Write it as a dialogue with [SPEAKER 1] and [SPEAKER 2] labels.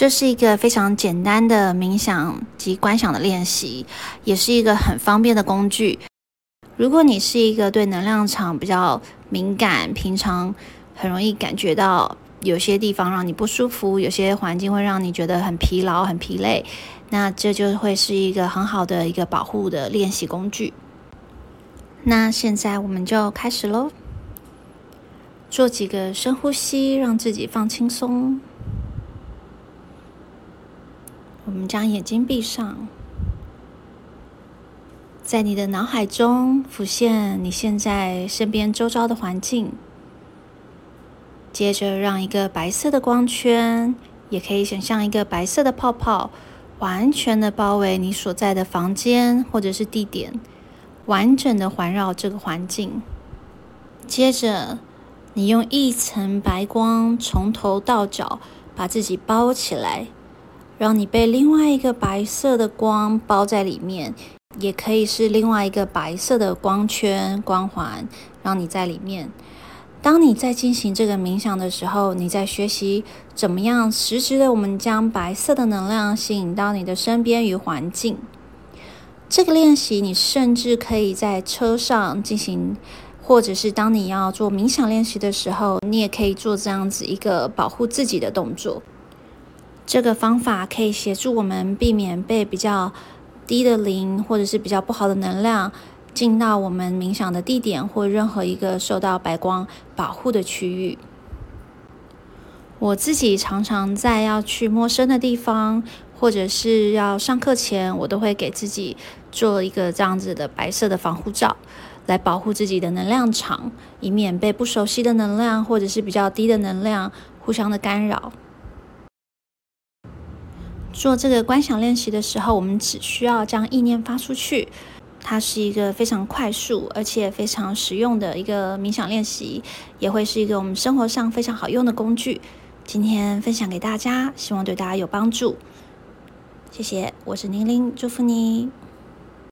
[SPEAKER 1] 这是一个非常简单的冥想及观想的练习，也是一个很方便的工具。如果你是一个对能量场比较敏感，平常很容易感觉到有些地方让你不舒服，有些环境会让你觉得很疲劳、很疲累，那这就会是一个很好的一个保护的练习工具。那现在我们就开始喽，做几个深呼吸，让自己放轻松。我们将眼睛闭上，在你的脑海中浮现你现在身边周遭的环境。接着，让一个白色的光圈，也可以想象一个白色的泡泡，完全的包围你所在的房间或者是地点，完整的环绕这个环境。接着，你用一层白光从头到脚把自己包起来。让你被另外一个白色的光包在里面，也可以是另外一个白色的光圈光环，让你在里面。当你在进行这个冥想的时候，你在学习怎么样实时的我们将白色的能量吸引到你的身边与环境。这个练习，你甚至可以在车上进行，或者是当你要做冥想练习的时候，你也可以做这样子一个保护自己的动作。这个方法可以协助我们避免被比较低的灵或者是比较不好的能量进到我们冥想的地点或任何一个受到白光保护的区域。我自己常常在要去陌生的地方，或者是要上课前，我都会给自己做一个这样子的白色的防护罩，来保护自己的能量场，以免被不熟悉的能量或者是比较低的能量互相的干扰。做这个观想练习的时候，我们只需要将意念发出去，它是一个非常快速而且非常实用的一个冥想练习，也会是一个我们生活上非常好用的工具。今天分享给大家，希望对大家有帮助。谢谢，我是宁宁，祝福你。